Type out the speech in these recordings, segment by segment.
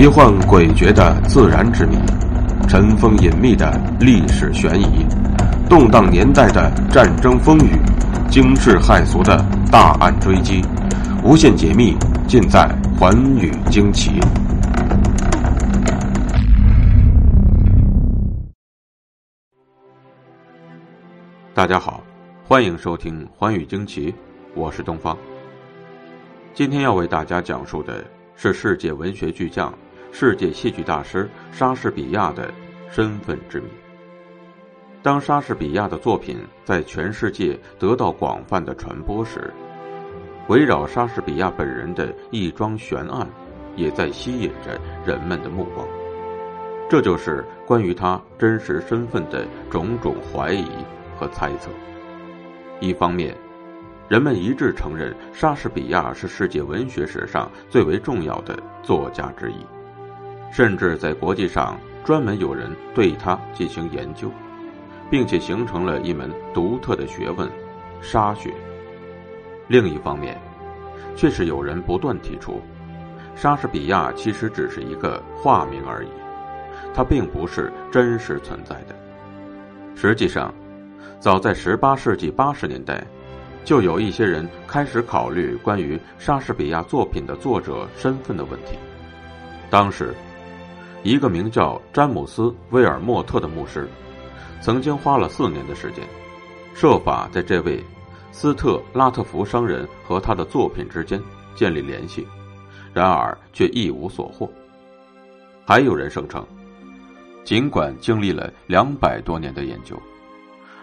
奇幻诡谲的自然之谜，尘封隐秘的历史悬疑，动荡年代的战争风雨，惊世骇俗的大案追击，无限解密尽在《寰宇惊奇》。大家好，欢迎收听《寰宇惊奇》，我是东方。今天要为大家讲述的。是世界文学巨匠、世界戏剧大师莎士比亚的身份之谜。当莎士比亚的作品在全世界得到广泛的传播时，围绕莎士比亚本人的一桩悬案，也在吸引着人们的目光。这就是关于他真实身份的种种怀疑和猜测。一方面，人们一致承认，莎士比亚是世界文学史上最为重要的作家之一，甚至在国际上专门有人对他进行研究，并且形成了一门独特的学问——莎学。另一方面，却是有人不断提出，莎士比亚其实只是一个化名而已，他并不是真实存在的。实际上，早在十八世纪八十年代。就有一些人开始考虑关于莎士比亚作品的作者身份的问题。当时，一个名叫詹姆斯·威尔莫特的牧师，曾经花了四年的时间，设法在这位斯特拉特福商人和他的作品之间建立联系，然而却一无所获。还有人声称，尽管经历了两百多年的研究，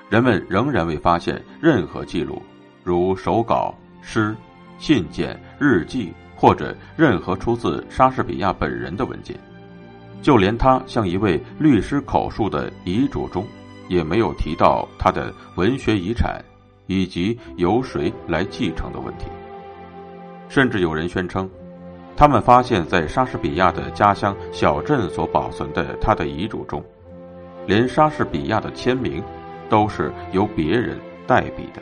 人们仍然未发现任何记录。如手稿、诗、信件、日记，或者任何出自莎士比亚本人的文件，就连他向一位律师口述的遗嘱中，也没有提到他的文学遗产以及由谁来继承的问题。甚至有人宣称，他们发现，在莎士比亚的家乡小镇所保存的他的遗嘱中，连莎士比亚的签名都是由别人代笔的。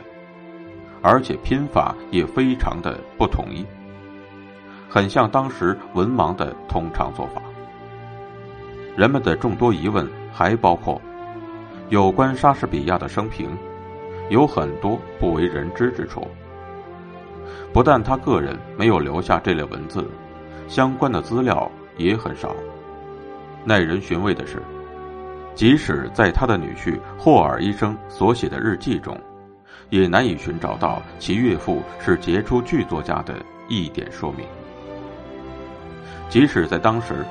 而且拼法也非常的不统一，很像当时文盲的通常做法。人们的众多疑问还包括，有关莎士比亚的生平，有很多不为人知之处。不但他个人没有留下这类文字，相关的资料也很少。耐人寻味的是，即使在他的女婿霍尔医生所写的日记中。也难以寻找到其岳父是杰出剧作家的一点说明。即使在当时，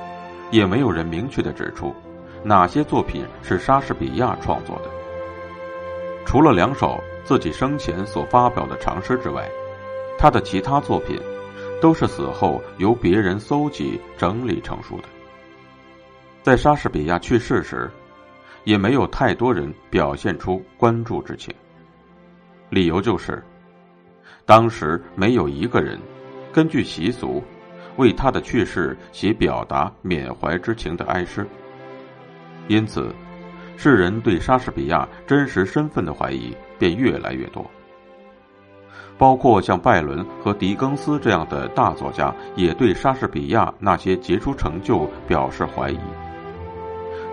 也没有人明确的指出哪些作品是莎士比亚创作的。除了两首自己生前所发表的长诗之外，他的其他作品都是死后由别人搜集整理成书的。在莎士比亚去世时，也没有太多人表现出关注之情。理由就是，当时没有一个人根据习俗为他的去世写表达缅怀之情的哀诗，因此，世人对莎士比亚真实身份的怀疑便越来越多。包括像拜伦和狄更斯这样的大作家，也对莎士比亚那些杰出成就表示怀疑。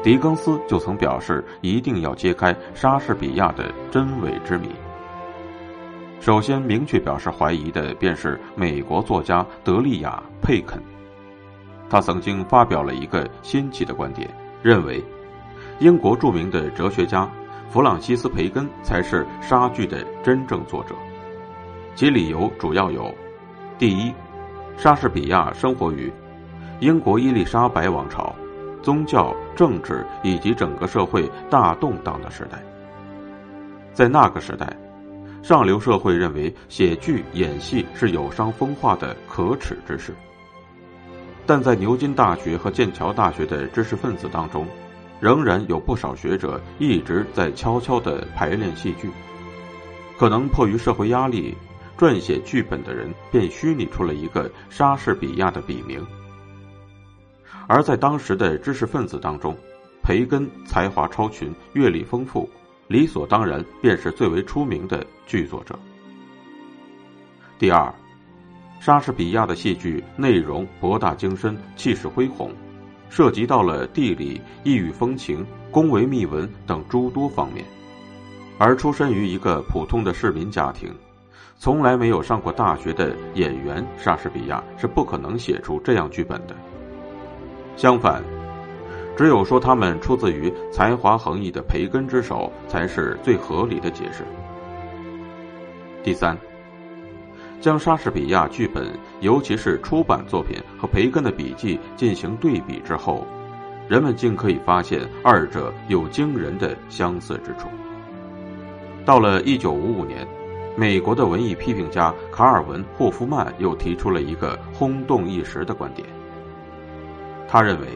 狄更斯就曾表示，一定要揭开莎士比亚的真伪之谜。首先明确表示怀疑的便是美国作家德利亚·佩肯，他曾经发表了一个新奇的观点，认为英国著名的哲学家弗朗西斯·培根才是莎剧的真正作者。其理由主要有：第一，莎士比亚生活于英国伊丽莎白王朝，宗教、政治以及整个社会大动荡的时代，在那个时代。上流社会认为写剧演戏是有伤风化的可耻之事，但在牛津大学和剑桥大学的知识分子当中，仍然有不少学者一直在悄悄的排练戏剧。可能迫于社会压力，撰写剧本的人便虚拟出了一个莎士比亚的笔名。而在当时的知识分子当中，培根才华超群，阅历丰富。理所当然，便是最为出名的剧作者。第二，莎士比亚的戏剧内容博大精深，气势恢宏，涉及到了地理、异域风情、宫闱秘闻等诸多方面。而出身于一个普通的市民家庭，从来没有上过大学的演员莎士比亚是不可能写出这样剧本的。相反，只有说他们出自于才华横溢的培根之手，才是最合理的解释。第三，将莎士比亚剧本，尤其是出版作品和培根的笔记进行对比之后，人们竟可以发现二者有惊人的相似之处。到了一九五五年，美国的文艺批评家卡尔文·霍夫曼又提出了一个轰动一时的观点。他认为，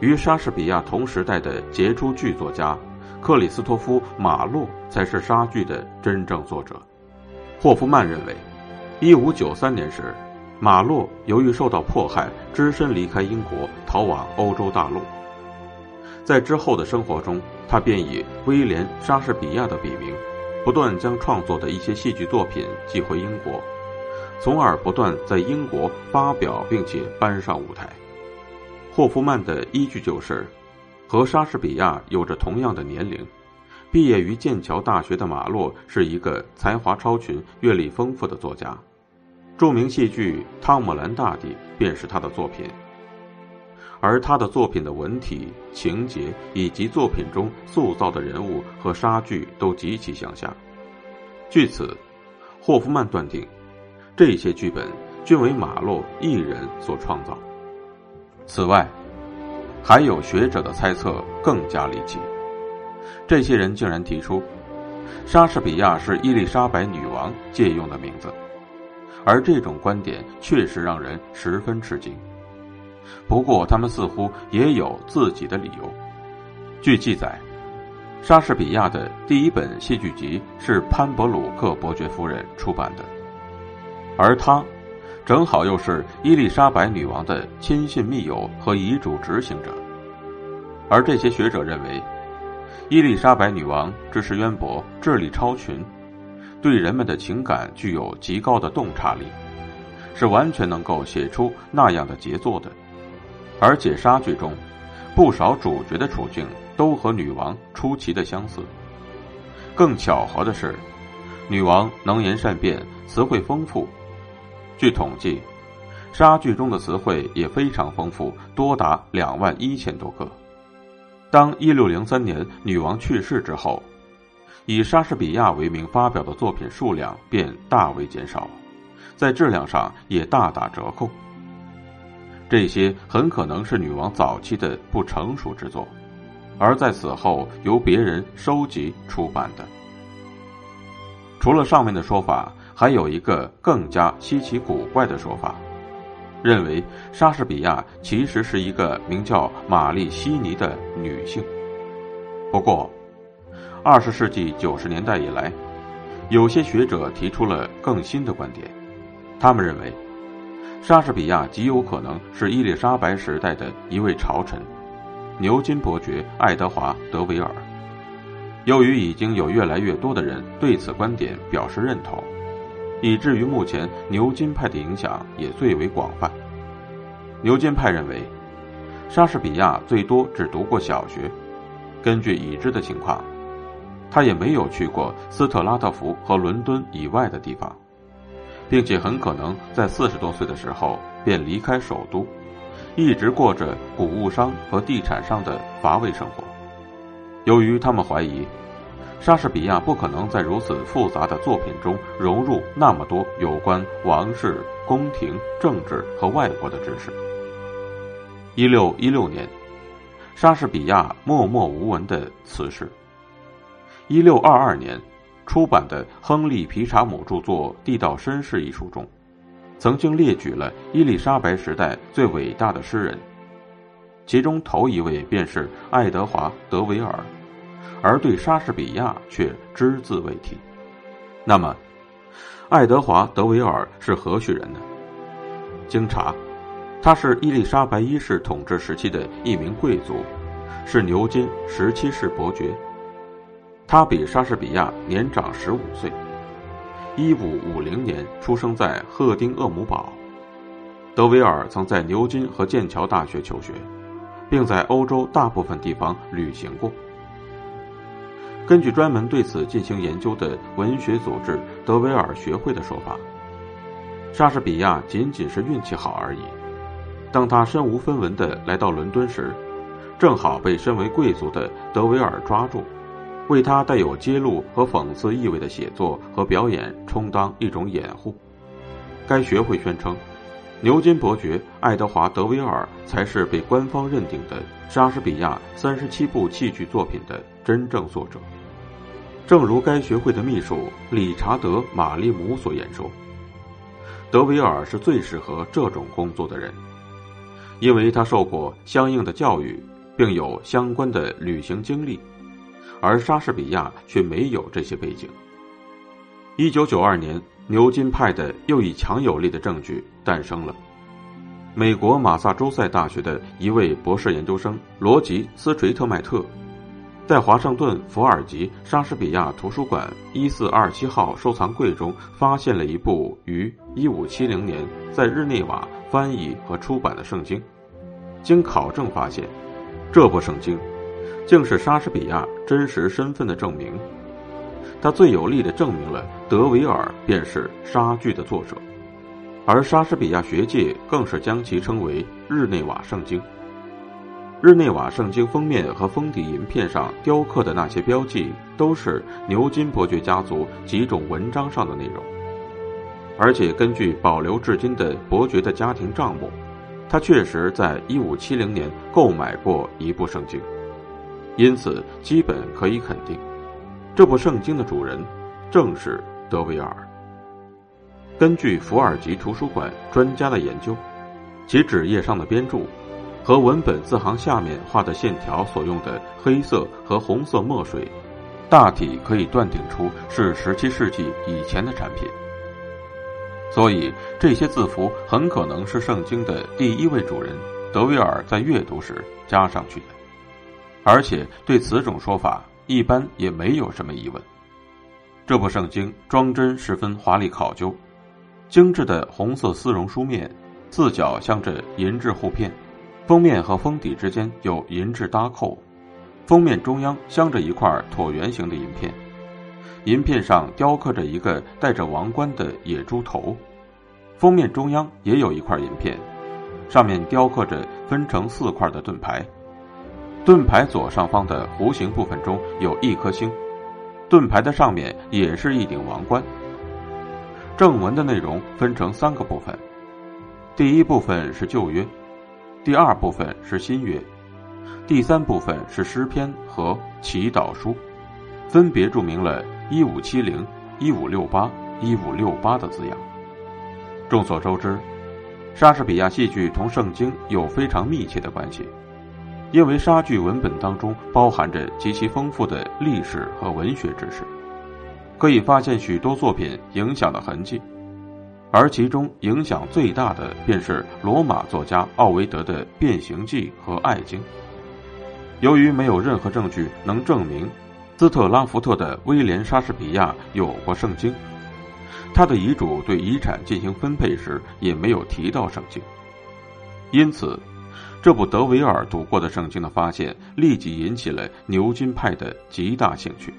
与莎士比亚同时代的杰出剧作家克里斯托夫·马洛才是莎剧的真正作者。霍夫曼认为，一五九三年时，马洛由于受到迫害，只身离开英国，逃往欧洲大陆。在之后的生活中，他便以威廉·莎士比亚的笔名，不断将创作的一些戏剧作品寄回英国，从而不断在英国发表并且搬上舞台。霍夫曼的依据就是，和莎士比亚有着同样的年龄，毕业于剑桥大学的马洛是一个才华超群、阅历丰富的作家，著名戏剧《汤姆兰大帝》便是他的作品。而他的作品的文体、情节以及作品中塑造的人物和莎剧都极其相像。据此，霍夫曼断定，这些剧本均为马洛一人所创造。此外，还有学者的猜测更加离奇。这些人竟然提出，莎士比亚是伊丽莎白女王借用的名字，而这种观点确实让人十分吃惊。不过，他们似乎也有自己的理由。据记载，莎士比亚的第一本戏剧集是潘伯鲁克伯爵夫人出版的，而他正好又是伊丽莎白女王的亲信密友和遗嘱执行者。而这些学者认为，伊丽莎白女王知识渊博、智力超群，对人们的情感具有极高的洞察力，是完全能够写出那样的杰作的。而且莎剧中，不少主角的处境都和女王出奇的相似。更巧合的是，女王能言善辩，词汇丰富。据统计，莎剧中的词汇也非常丰富，多达两万一千多个。当一六零三年女王去世之后，以莎士比亚为名发表的作品数量便大为减少，在质量上也大打折扣。这些很可能是女王早期的不成熟之作，而在此后由别人收集出版的。除了上面的说法，还有一个更加稀奇古怪的说法，认为莎士比亚其实是一个名叫玛丽西尼的女性。不过，二十世纪九十年代以来，有些学者提出了更新的观点，他们认为。莎士比亚极有可能是伊丽莎白时代的一位朝臣，牛津伯爵爱德华·德维尔。由于已经有越来越多的人对此观点表示认同，以至于目前牛津派的影响也最为广泛。牛津派认为，莎士比亚最多只读过小学，根据已知的情况，他也没有去过斯特拉特福和伦敦以外的地方。并且很可能在四十多岁的时候便离开首都，一直过着谷物商和地产商的乏味生活。由于他们怀疑，莎士比亚不可能在如此复杂的作品中融入那么多有关王室、宫廷、政治和外国的知识。一六一六年，莎士比亚默默无闻的辞世。一六二二年。出版的亨利·皮查姆著作《地道绅士》一书中，曾经列举了伊丽莎白时代最伟大的诗人，其中头一位便是爱德华·德维尔，而对莎士比亚却只字未提。那么，爱德华·德维尔是何许人呢？经查，他是伊丽莎白一世统治时期的一名贵族，是牛津十七世伯爵。他比莎士比亚年长十五岁。一五五零年出生在赫丁厄姆堡。德维尔曾在牛津和剑桥大学求学，并在欧洲大部分地方旅行过。根据专门对此进行研究的文学组织德维尔学会的说法，莎士比亚仅仅是运气好而已。当他身无分文的来到伦敦时，正好被身为贵族的德维尔抓住，为他带有揭露和讽刺意味的写作和表演充当一种掩护。该学会宣称，牛津伯爵爱德华·德维尔才是被官方认定的莎士比亚三十七部戏剧作品的真正作者。正如该学会的秘书理查德·马利姆所言说，德维尔是最适合这种工作的人，因为他受过相应的教育，并有相关的旅行经历，而莎士比亚却没有这些背景。一九九二年，牛津派的又一强有力的证据诞生了：美国马萨诸塞大学的一位博士研究生罗吉·斯垂特迈特。在华盛顿福尔吉莎士比亚图书馆一四二七号收藏柜中，发现了一部于一五七零年在日内瓦翻译和出版的圣经。经考证发现，这部圣经竟是莎士比亚真实身份的证明。它最有力的证明了德维尔便是莎剧的作者，而莎士比亚学界更是将其称为日内瓦圣经。日内瓦圣经封面和封底银片上雕刻的那些标记，都是牛津伯爵家族几种文章上的内容。而且根据保留至今的伯爵的家庭账目，他确实在1570年购买过一部圣经，因此基本可以肯定，这部圣经的主人正是德维尔。根据福尔吉图书馆专家的研究，其纸页上的编著。和文本字行下面画的线条所用的黑色和红色墨水，大体可以断定出是十七世纪以前的产品。所以这些字符很可能是圣经的第一位主人德维尔在阅读时加上去的，而且对此种说法一般也没有什么疑问。这部圣经装帧十分华丽考究，精致的红色丝绒书面，四角镶着银质护片。封面和封底之间有银质搭扣，封面中央镶着一块椭圆形的银片，银片上雕刻着一个戴着王冠的野猪头。封面中央也有一块银片，上面雕刻着分成四块的盾牌，盾牌左上方的弧形部分中有一颗星，盾牌的上面也是一顶王冠。正文的内容分成三个部分，第一部分是旧约。第二部分是新约，第三部分是诗篇和祈祷书，分别注明了一五七零、一五六八、一五六八的字样。众所周知，莎士比亚戏剧同圣经有非常密切的关系，因为莎剧文本当中包含着极其丰富的历史和文学知识，可以发现许多作品影响的痕迹。而其中影响最大的便是罗马作家奥维德的《变形记》和《爱经》。由于没有任何证据能证明斯特拉福特的威廉·莎士比亚有过圣经，他的遗嘱对遗产进行分配时也没有提到圣经。因此，这部德维尔读过的圣经的发现立即引起了牛津派的极大兴趣，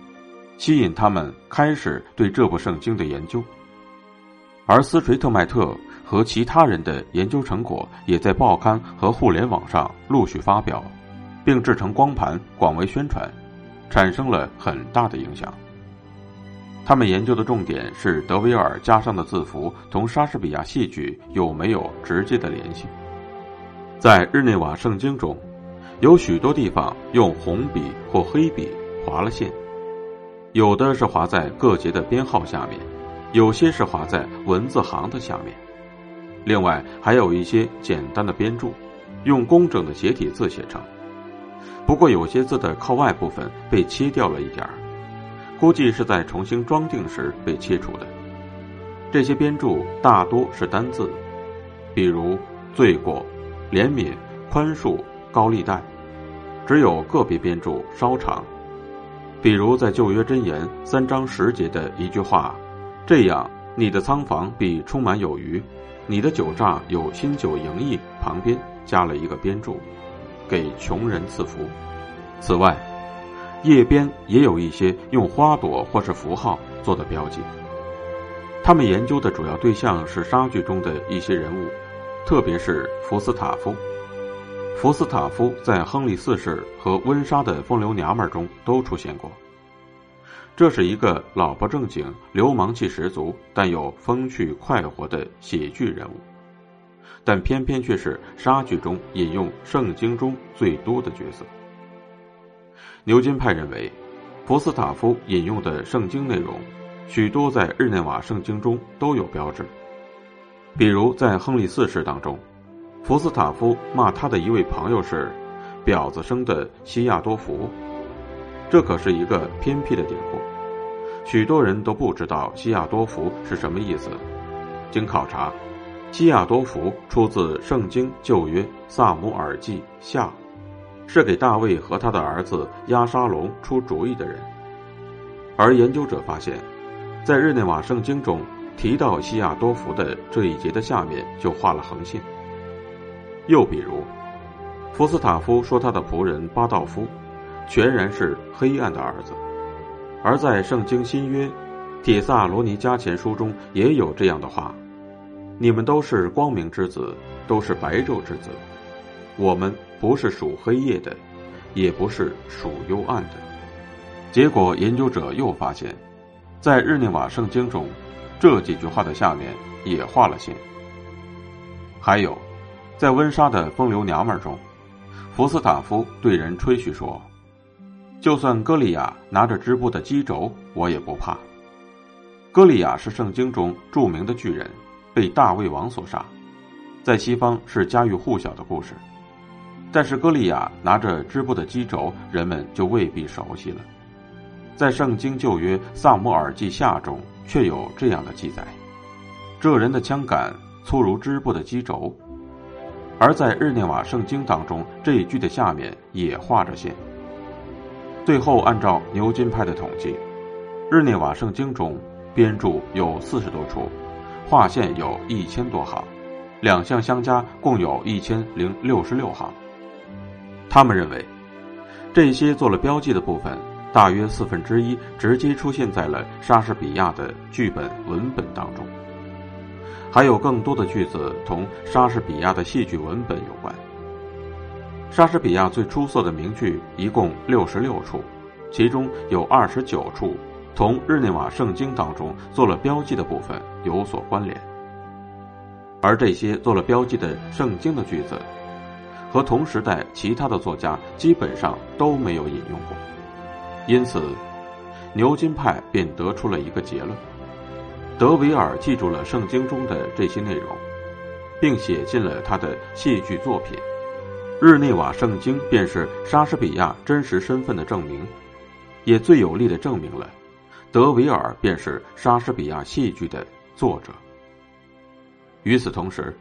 吸引他们开始对这部圣经的研究。而斯垂特迈特和其他人的研究成果也在报刊和互联网上陆续发表，并制成光盘广为宣传，产生了很大的影响。他们研究的重点是德维尔加上的字符同莎士比亚戏剧有没有直接的联系。在日内瓦圣经中，有许多地方用红笔或黑笔划了线，有的是划在各节的编号下面。有些是划在文字行的下面，另外还有一些简单的编注，用工整的斜体字写成。不过有些字的靠外部分被切掉了一点儿，估计是在重新装订时被切除的。这些编注大多是单字，比如罪过、怜悯、宽恕、高利贷，只有个别编注稍长，比如在旧约箴言三章十节的一句话。这样，你的仓房必充满有余，你的酒榨有新酒盈溢。旁边加了一个编注，给穷人赐福。此外，页边也有一些用花朵或是符号做的标记。他们研究的主要对象是莎剧中的一些人物，特别是福斯塔夫。福斯塔夫在亨利四世和温莎的风流娘们中都出现过。这是一个老不正经、流氓气十足，但又风趣快活的喜剧人物，但偏偏却是莎剧中引用圣经中最多的角色。牛津派认为，福斯塔夫引用的圣经内容，许多在日内瓦圣经中都有标志。比如在亨利四世当中，福斯塔夫骂他的一位朋友是“婊子生的西亚多福”。这可是一个偏僻的典故，许多人都不知道西亚多福是什么意思。经考察，西亚多福出自《圣经·旧约·萨姆尔记下》，是给大卫和他的儿子押沙龙出主意的人。而研究者发现，在日内瓦圣经中提到西亚多福的这一节的下面就画了横线。又比如，福斯塔夫说他的仆人巴道夫。全然是黑暗的儿子，而在《圣经新约·铁萨罗尼迦前书》中也有这样的话：“你们都是光明之子，都是白昼之子。我们不是属黑夜的，也不是属幽暗的。”结果，研究者又发现，在日内瓦圣经中，这几句话的下面也画了线。还有，在温莎的风流娘们中，福斯塔夫对人吹嘘说。就算歌利亚拿着织布的机轴，我也不怕。歌利亚是圣经中著名的巨人，被大卫王所杀，在西方是家喻户晓的故事。但是歌利亚拿着织布的机轴，人们就未必熟悉了。在圣经旧约萨姆尔记下中，却有这样的记载：这人的枪杆粗如织布的机轴。而在日内瓦圣经当中，这一句的下面也画着线。最后，按照牛津派的统计，日内瓦圣经中编注有四十多处，划线有一千多行，两项相加共有一千零六十六行。他们认为，这些做了标记的部分，大约四分之一直接出现在了莎士比亚的剧本文本当中，还有更多的句子同莎士比亚的戏剧文本有关。莎士比亚最出色的名句一共六十六处，其中有二十九处同日内瓦圣经当中做了标记的部分有所关联，而这些做了标记的圣经的句子，和同时代其他的作家基本上都没有引用过，因此，牛津派便得出了一个结论：德维尔记住了圣经中的这些内容，并写进了他的戏剧作品。日内瓦圣经便是莎士比亚真实身份的证明，也最有力的证明了德维尔便是莎士比亚戏剧的作者。与此同时，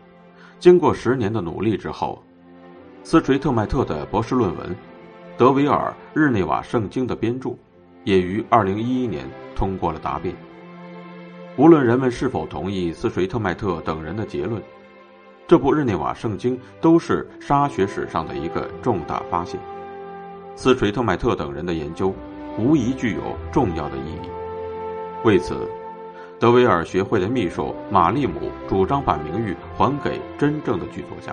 经过十年的努力之后，斯垂特迈特的博士论文《德维尔日内瓦圣经的编著》也于二零一一年通过了答辩。无论人们是否同意斯垂特迈特等人的结论。这部日内瓦圣经都是沙学史上的一个重大发现，斯垂特迈特等人的研究无疑具有重要的意义。为此，德维尔学会的秘书玛丽姆主张把名誉还给真正的剧作家。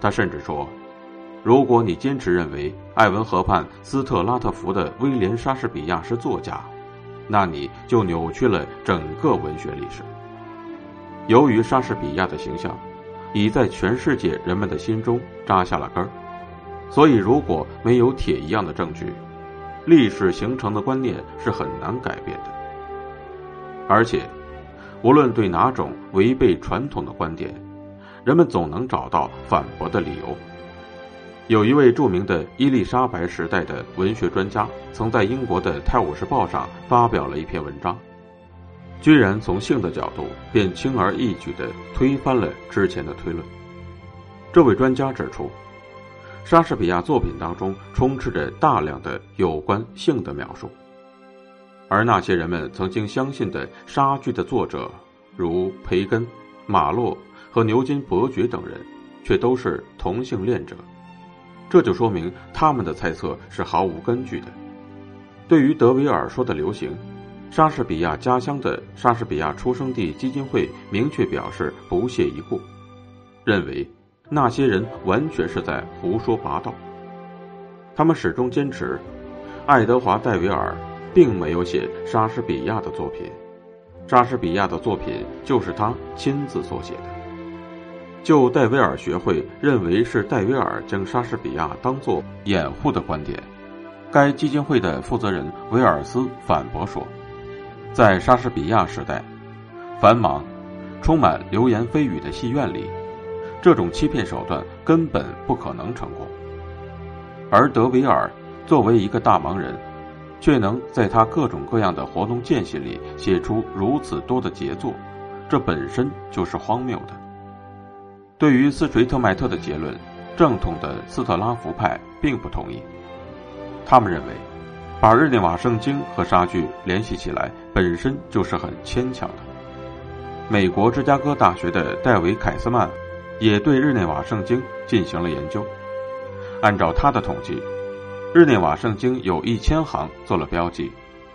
他甚至说：“如果你坚持认为艾文河畔斯特拉特福的威廉莎士比亚是作家，那你就扭曲了整个文学历史。”由于莎士比亚的形象已在全世界人们的心中扎下了根儿，所以如果没有铁一样的证据，历史形成的观念是很难改变的。而且，无论对哪种违背传统的观点，人们总能找到反驳的理由。有一位著名的伊丽莎白时代的文学专家，曾在英国的《泰晤士报》上发表了一篇文章。居然从性的角度便轻而易举地推翻了之前的推论。这位专家指出，莎士比亚作品当中充斥着大量的有关性的描述，而那些人们曾经相信的莎剧的作者，如培根、马洛和牛津伯爵等人，却都是同性恋者。这就说明他们的猜测是毫无根据的。对于德维尔说的流行，莎士比亚家乡的莎士比亚出生地基金会明确表示不屑一顾，认为那些人完全是在胡说八道。他们始终坚持，爱德华·戴维尔并没有写莎士比亚的作品，莎士比亚的作品就是他亲自所写的。就戴维尔学会认为是戴维尔将莎士比亚当作掩护的观点，该基金会的负责人维尔斯反驳说，在莎士比亚时代，繁忙、充满流言蜚语的戏院里，这种欺骗手段根本不可能成功。而德维尔作为一个大忙人，却能在他各种各样的活动间隙里写出如此多的杰作，这本身就是荒谬的。对于斯垂特迈特的结论，正统的斯特拉福派并不同意。他们认为，把日内瓦圣经和莎剧联系起来本身就是很牵强的。美国芝加哥大学的戴维·凯斯曼也对日内瓦圣经进行了研究。按照他的统计，日内瓦圣经有一千行做了标记，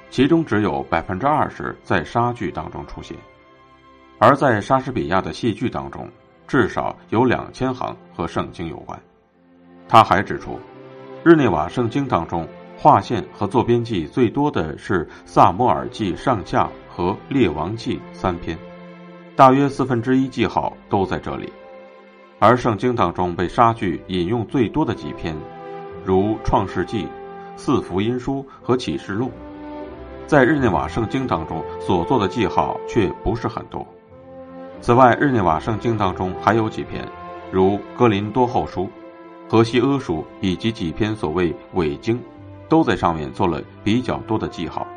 其中只有百分之二十在莎剧当中出现，而在莎士比亚的戏剧当中。至少有两千行和圣经有关。他还指出，日内瓦圣经当中划线和做编记最多的是《萨摩尔记上下》和《列王记》三篇，大约四分之一记号都在这里。而圣经当中被莎剧引用最多的几篇，如《创世纪》、《四福音书》和《启示录》，在日内瓦圣经当中所做的记号却不是很多。此外，日内瓦圣经当中还有几篇，如《哥林多后书》《荷西阿书》以及几篇所谓伪经，都在上面做了比较多的记号。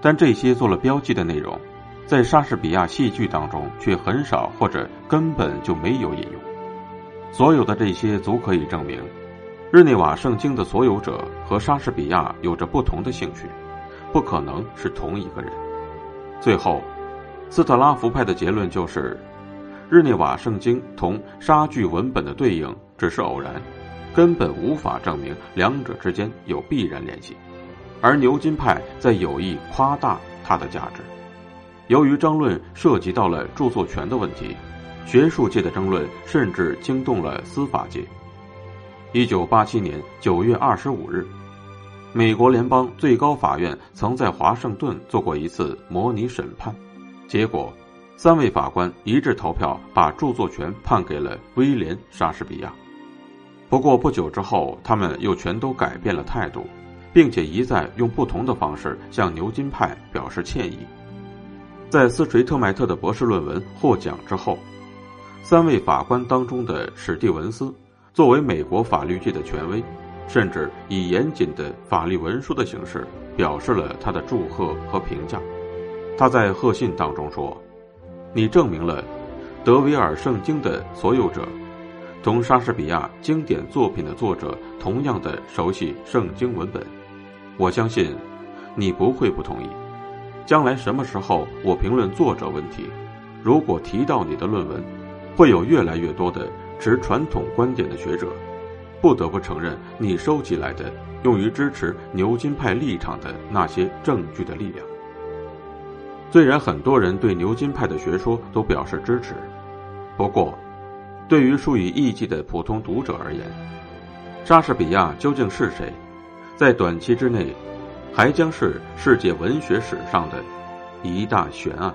但这些做了标记的内容，在莎士比亚戏剧当中却很少或者根本就没有引用。所有的这些足可以证明，日内瓦圣经的所有者和莎士比亚有着不同的兴趣，不可能是同一个人。最后。斯特拉福派的结论就是，日内瓦圣经同莎剧文本的对应只是偶然，根本无法证明两者之间有必然联系。而牛津派在有意夸大它的价值。由于争论涉及到了著作权的问题，学术界的争论甚至惊动了司法界。一九八七年九月二十五日，美国联邦最高法院曾在华盛顿做过一次模拟审判。结果，三位法官一致投票，把著作权判给了威廉·莎士比亚。不过不久之后，他们又全都改变了态度，并且一再用不同的方式向牛津派表示歉意。在斯垂特迈特的博士论文获奖之后，三位法官当中的史蒂文斯，作为美国法律界的权威，甚至以严谨的法律文书的形式表示了他的祝贺和评价。他在贺信当中说：“你证明了德维尔圣经的所有者，同莎士比亚经典作品的作者同样的熟悉圣经文本。我相信你不会不同意。将来什么时候我评论作者问题，如果提到你的论文，会有越来越多的持传统观点的学者不得不承认你收集来的用于支持牛津派立场的那些证据的力量。”虽然很多人对牛津派的学说都表示支持，不过，对于数以亿计的普通读者而言，莎士比亚究竟是谁，在短期之内，还将是世界文学史上的一大悬案。